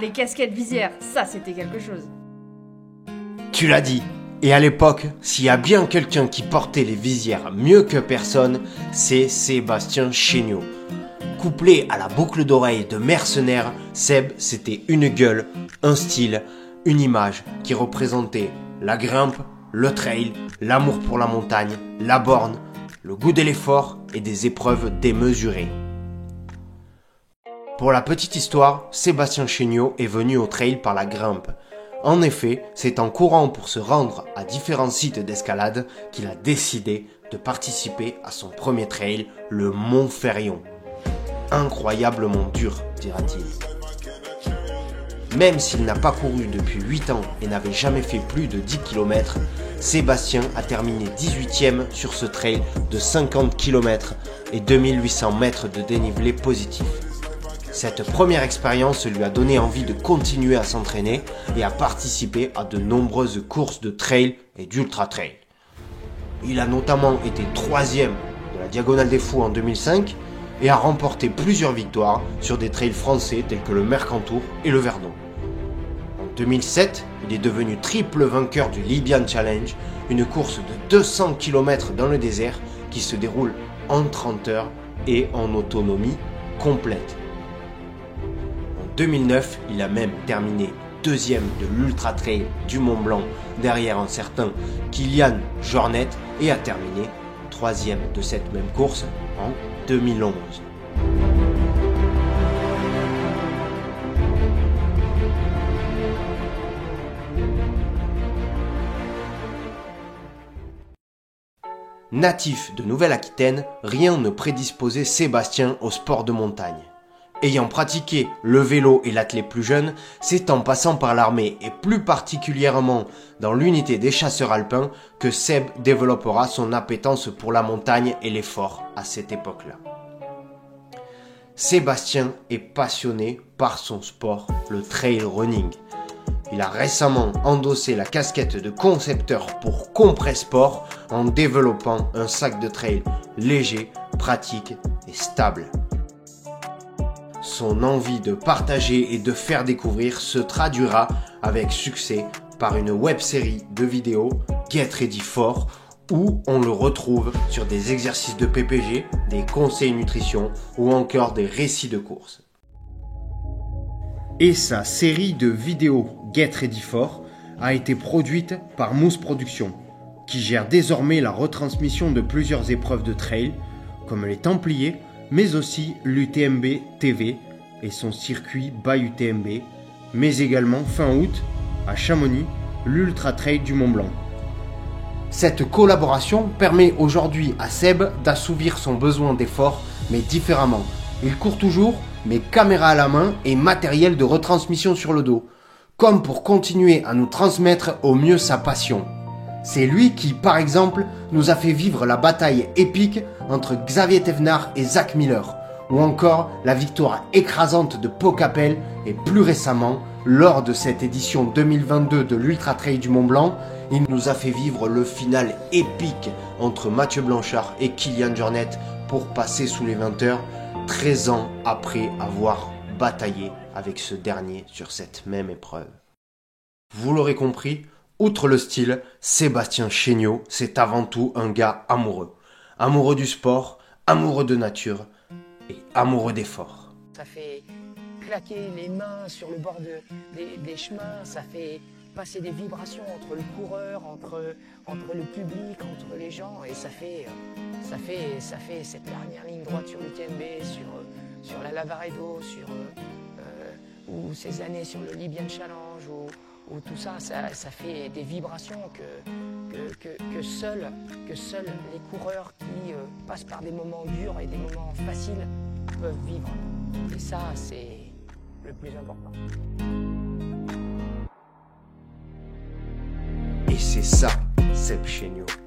Les casquettes visières, ça c'était quelque chose. Tu l'as dit. Et à l'époque, s'il y a bien quelqu'un qui portait les visières mieux que personne, c'est Sébastien Chéniaud. Couplé à la boucle d'oreille de mercenaire, Seb, c'était une gueule, un style, une image qui représentait la grimpe, le trail, l'amour pour la montagne, la borne, le goût de l'effort et des épreuves démesurées. Pour la petite histoire, Sébastien Chéniaud est venu au trail par la grimpe. En effet, c'est en courant pour se rendre à différents sites d'escalade qu'il a décidé de participer à son premier trail, le Mont Ferrion. Incroyablement dur, dira-t-il. Même s'il n'a pas couru depuis 8 ans et n'avait jamais fait plus de 10 km, Sébastien a terminé 18ème sur ce trail de 50 km et 2800 mètres de dénivelé positif. Cette première expérience lui a donné envie de continuer à s'entraîner et à participer à de nombreuses courses de trail et d'ultra trail. Il a notamment été troisième de la Diagonale des Fous en 2005 et a remporté plusieurs victoires sur des trails français tels que le Mercantour et le Verdon. En 2007, il est devenu triple vainqueur du Libyan Challenge, une course de 200 km dans le désert qui se déroule en 30 heures et en autonomie complète. 2009, il a même terminé deuxième de l'Ultra Trail du Mont Blanc derrière un certain Kylian Jornet et a terminé troisième de cette même course en 2011. Natif de Nouvelle-Aquitaine, rien ne prédisposait Sébastien au sport de montagne. Ayant pratiqué le vélo et l'athlète plus jeune, c'est en passant par l'armée et plus particulièrement dans l'unité des chasseurs alpins que Seb développera son appétence pour la montagne et l'effort à cette époque-là. Sébastien est passionné par son sport, le trail running. Il a récemment endossé la casquette de concepteur pour Compressport en développant un sac de trail léger, pratique et stable. Son envie de partager et de faire découvrir se traduira avec succès par une web série de vidéos Get Ready For où on le retrouve sur des exercices de PPG, des conseils nutrition ou encore des récits de course. Et sa série de vidéos Get Ready For a été produite par Mousse Productions, qui gère désormais la retransmission de plusieurs épreuves de trail, comme les Templiers, mais aussi l'UTMB TV et son circuit by UTMB, mais également fin août, à Chamonix, l'Ultra Trail du Mont Blanc. Cette collaboration permet aujourd'hui à Seb d'assouvir son besoin d'effort, mais différemment. Il court toujours, mais caméra à la main et matériel de retransmission sur le dos, comme pour continuer à nous transmettre au mieux sa passion. C'est lui qui, par exemple, nous a fait vivre la bataille épique entre Xavier Thévenard et Zach Miller, ou encore la victoire écrasante de Pocapel et plus récemment, lors de cette édition 2022 de l'Ultra Trail du Mont Blanc, il nous a fait vivre le final épique entre Mathieu Blanchard et Kylian Jornet pour passer sous les 20 heures, 13 ans après avoir bataillé avec ce dernier sur cette même épreuve. Vous l'aurez compris, outre le style, Sébastien Chéniaud, c'est avant tout un gars amoureux. Amoureux du sport, amoureux de nature et amoureux d'effort. Ça fait claquer les mains sur le bord des, chemins, ça fait passer des vibrations entre le coureur, entre, le public, entre les gens, et ça fait, ça fait, cette dernière ligne droite sur le TNB, sur, sur la Lavaredo, sur euh, ou ces années sur le Libyan Challenge, tout ça, ça, fait des vibrations que, que, que, seuls, que les coureurs qui euh, passent par des moments durs et des moments faciles peuvent vivre. Et ça, c'est le plus important. Et c'est ça, Seb Chéniaud.